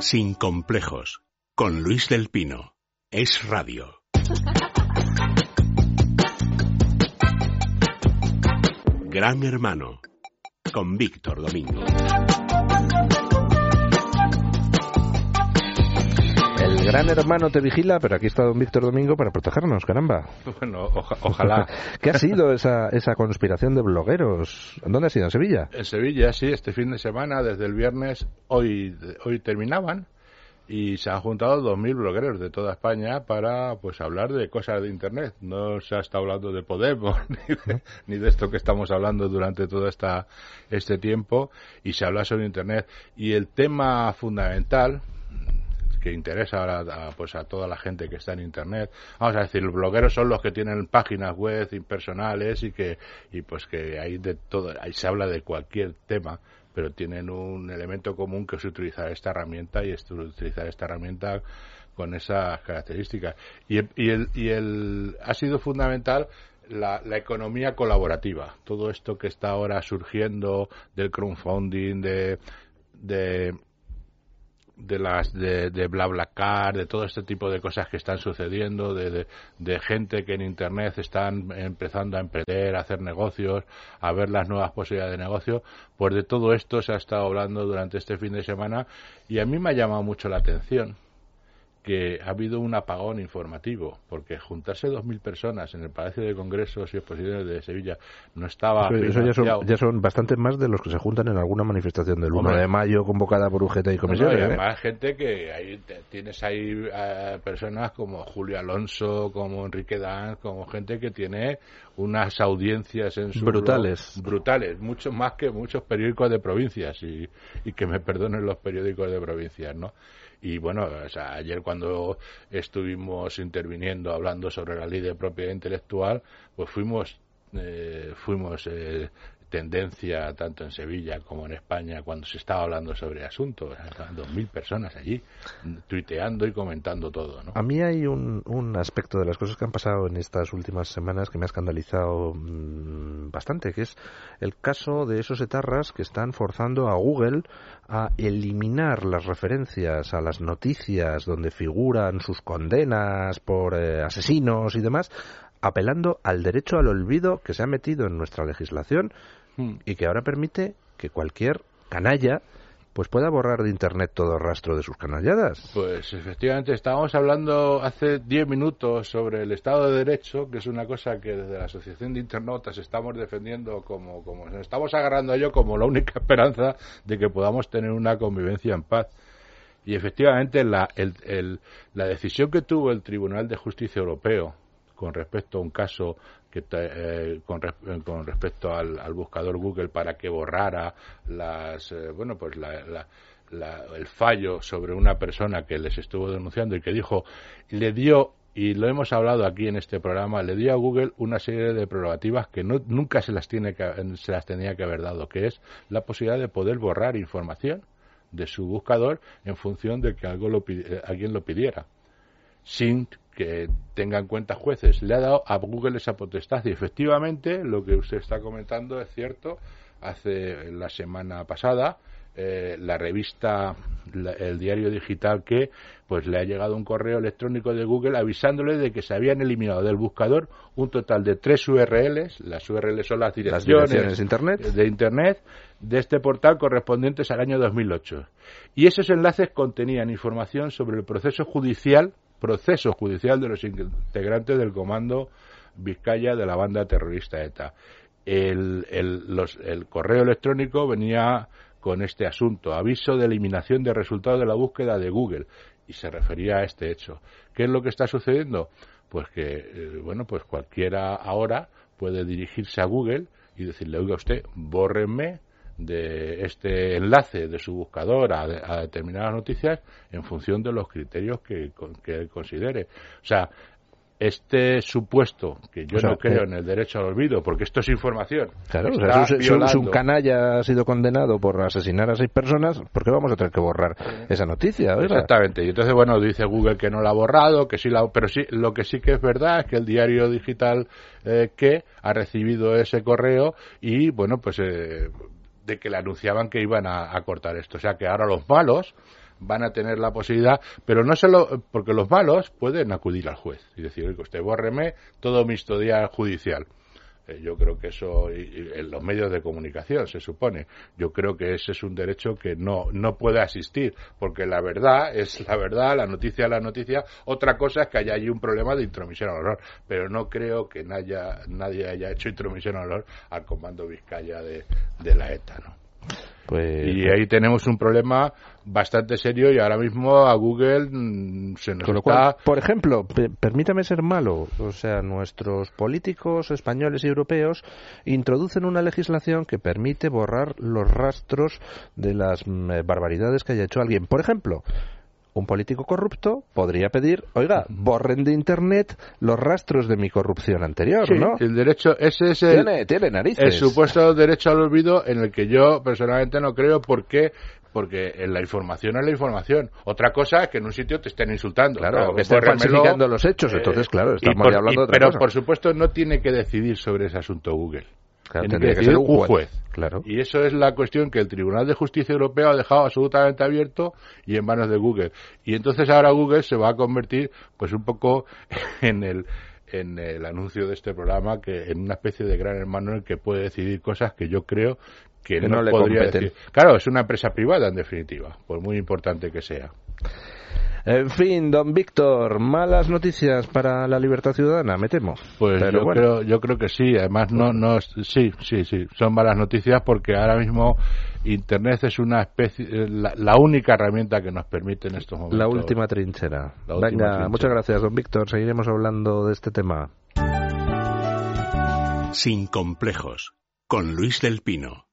Sin complejos, con Luis del Pino. Es radio. Gran Hermano, con Víctor Domingo. Gran hermano te vigila, pero aquí está don Víctor Domingo para protegernos, caramba. Bueno, oja- ojalá. ¿Qué ha sido esa, esa conspiración de blogueros? ¿Dónde ha sido? ¿En Sevilla? En Sevilla, sí, este fin de semana, desde el viernes, hoy, hoy terminaban y se han juntado 2.000 blogueros de toda España para pues hablar de cosas de Internet. No se ha estado hablando de Podemos ni de, ni de esto que estamos hablando durante todo esta, este tiempo y se habla sobre Internet. Y el tema fundamental que interesa ahora a, pues a toda la gente que está en internet. Vamos a decir, los blogueros son los que tienen páginas web impersonales y que y pues que ahí de todo, ahí se habla de cualquier tema, pero tienen un elemento común que es utilizar esta herramienta y es utilizar esta herramienta con esas características. Y, y el y el ha sido fundamental la, la economía colaborativa, todo esto que está ahora surgiendo del crowdfunding, de, de de las de, de BlaBlaCar, de todo este tipo de cosas que están sucediendo, de, de, de gente que en Internet están empezando a emprender, a hacer negocios, a ver las nuevas posibilidades de negocio, pues de todo esto se ha estado hablando durante este fin de semana y a mí me ha llamado mucho la atención que ha habido un apagón informativo, porque juntarse 2.000 personas en el Palacio de Congresos y Exposiciones de Sevilla no estaba Eso, eso ya, son, ya son bastantes más de los que se juntan en alguna manifestación del 1 Hombre. de mayo convocada por UGT y No, no, comisiones. y ¿eh? además gente que ahí te- tienes ahí eh, personas como Julio Alonso, como Enrique Danz, como gente que tiene unas audiencias en su Brutales. blog, brutales, mucho más que muchos periódicos de provincias y, y que me perdonen los periódicos de provincias, ¿no? Y bueno, o sea, ayer cuando estuvimos interviniendo hablando sobre la ley de propiedad intelectual, pues fuimos eh, fuimos eh, tendencia tanto en Sevilla como en España cuando se estaba hablando sobre el asunto. Dos mil personas allí tuiteando y comentando todo, ¿no? A mí hay un, un aspecto de las cosas que han pasado en estas últimas semanas que me ha escandalizado mm, bastante, que es el caso de esos etarras que están forzando a Google a eliminar las referencias a las noticias donde figuran sus condenas por eh, asesinos y demás, apelando al derecho al olvido que se ha metido en nuestra legislación Hmm. y que ahora permite que cualquier canalla pues pueda borrar de internet todo rastro de sus canalladas. Pues efectivamente estábamos hablando hace 10 minutos sobre el Estado de Derecho, que es una cosa que desde la Asociación de Internautas estamos defendiendo como, como nos estamos agarrando a ello como la única esperanza de que podamos tener una convivencia en paz. Y efectivamente la, el- el- la decisión que tuvo el Tribunal de Justicia Europeo con respecto a un caso que eh, eh, con respecto al, al buscador Google para que borrara las eh, bueno pues la- la- la- el fallo sobre una persona que les estuvo denunciando y que dijo le dio y lo hemos hablado aquí en este programa le dio a Google una serie de prerrogativas que no, nunca se las tiene que, se las tenía que haber dado que es la posibilidad de poder borrar información de su buscador en función de que algo lo, eh, alguien lo pidiera sin que tengan en cuenta jueces. Le ha dado a Google esa potestad y efectivamente lo que usted está comentando es cierto. Hace la semana pasada eh, la revista, la- el diario digital que pues le ha llegado un correo electrónico de Google avisándole de que se habían eliminado del buscador un total de tres URLs. Las URLs son las Las direcciones, direcciones de internet. de Internet de este portal correspondientes al año 2008. Y esos enlaces contenían información sobre el proceso judicial, proceso judicial de los integrantes del comando Vizcaya de la banda terrorista ETA. El, el- correo electrónico venía con este asunto, aviso de eliminación de resultados de la búsqueda de Google, y se refería a este hecho. ¿Qué es lo que está sucediendo? Pues que, eh, bueno, pues cualquiera ahora puede dirigirse a Google y decirle, oiga usted, bórrenme de este enlace de su buscador a, a determinadas noticias en función de los criterios que, que él considere. O sea, este supuesto, que yo O sea, no creo que- en el derecho al olvido, porque esto es información. Claro, o sea, si, un- si un- si violando- un canalla ha sido condenado por asesinar a seis personas, ¿por qué vamos a tener que borrar esa noticia? Exactamente. Y entonces, bueno, dice Google que no la ha borrado, que sí la, pero sí, lo que sí que es verdad es que el diario digital eh, que ha recibido ese correo y, bueno, pues eh, de que le anunciaban que iban a, cortar esto. O sea que ahora los malos van a tener la posibilidad, pero no solo porque los malos pueden acudir al juez y decir, oye, usted bórreme todo mi historial judicial. Eh, yo creo que eso, en los medios de comunicación se supone, yo creo que ese es un derecho que no, no puede asistir, porque la verdad es la verdad, la noticia es la noticia. Otra cosa es que haya un problema de intromisión al honor, pero no creo que nadie, nadie haya hecho intromisión al honor al comando Vizcaya de, de la ETA, ¿no? Pues, y ahí tenemos un problema bastante serio y ahora mismo a Google mm, se nos está... por ejemplo, permítame ser malo, o sea, nuestros políticos españoles y europeos introducen una legislación que permite borrar los rastros de las mm, eh, barbaridades que haya hecho alguien. Por ejemplo, un político corrupto podría pedir, oiga, borren de Internet los rastros de mi corrupción anterior, ¿no? El derecho, ese es el, tiene, narices. el supuesto derecho al olvido en el que yo personalmente no creo porque porque en la información es la información. Otra cosa es que en un sitio te estén insultando. Claro, que estén falsificando los hechos. Entonces, eh, claro, estamos hablando de otra Pero, por supuesto, no tiene que decidir sobre ese asunto Google. Tiene que, ser un juez. Claro. Y eso es la cuestión que el Tribunal de Justicia Europeo ha dejado absolutamente abierto y en manos de Google. Y entonces ahora Google se va a convertir, pues un poco en el en el anuncio de este programa que en una especie de gran hermano en el que puede decidir cosas que yo creo que, no, le podría decir. Claro, es una empresa privada en definitiva, por muy importante que sea. En fin, don Víctor, malas noticias para la libertad ciudadana, me temo. Pues yo, creo, yo creo que sí, además no, no, sí, sí, sí, son malas noticias porque ahora mismo Internet es una especie, la, única herramienta que nos permite en estos momentos. La última trinchera. Venga, muchas gracias, don Víctor, seguiremos hablando de este tema. Sin complejos, con Luis del Pino.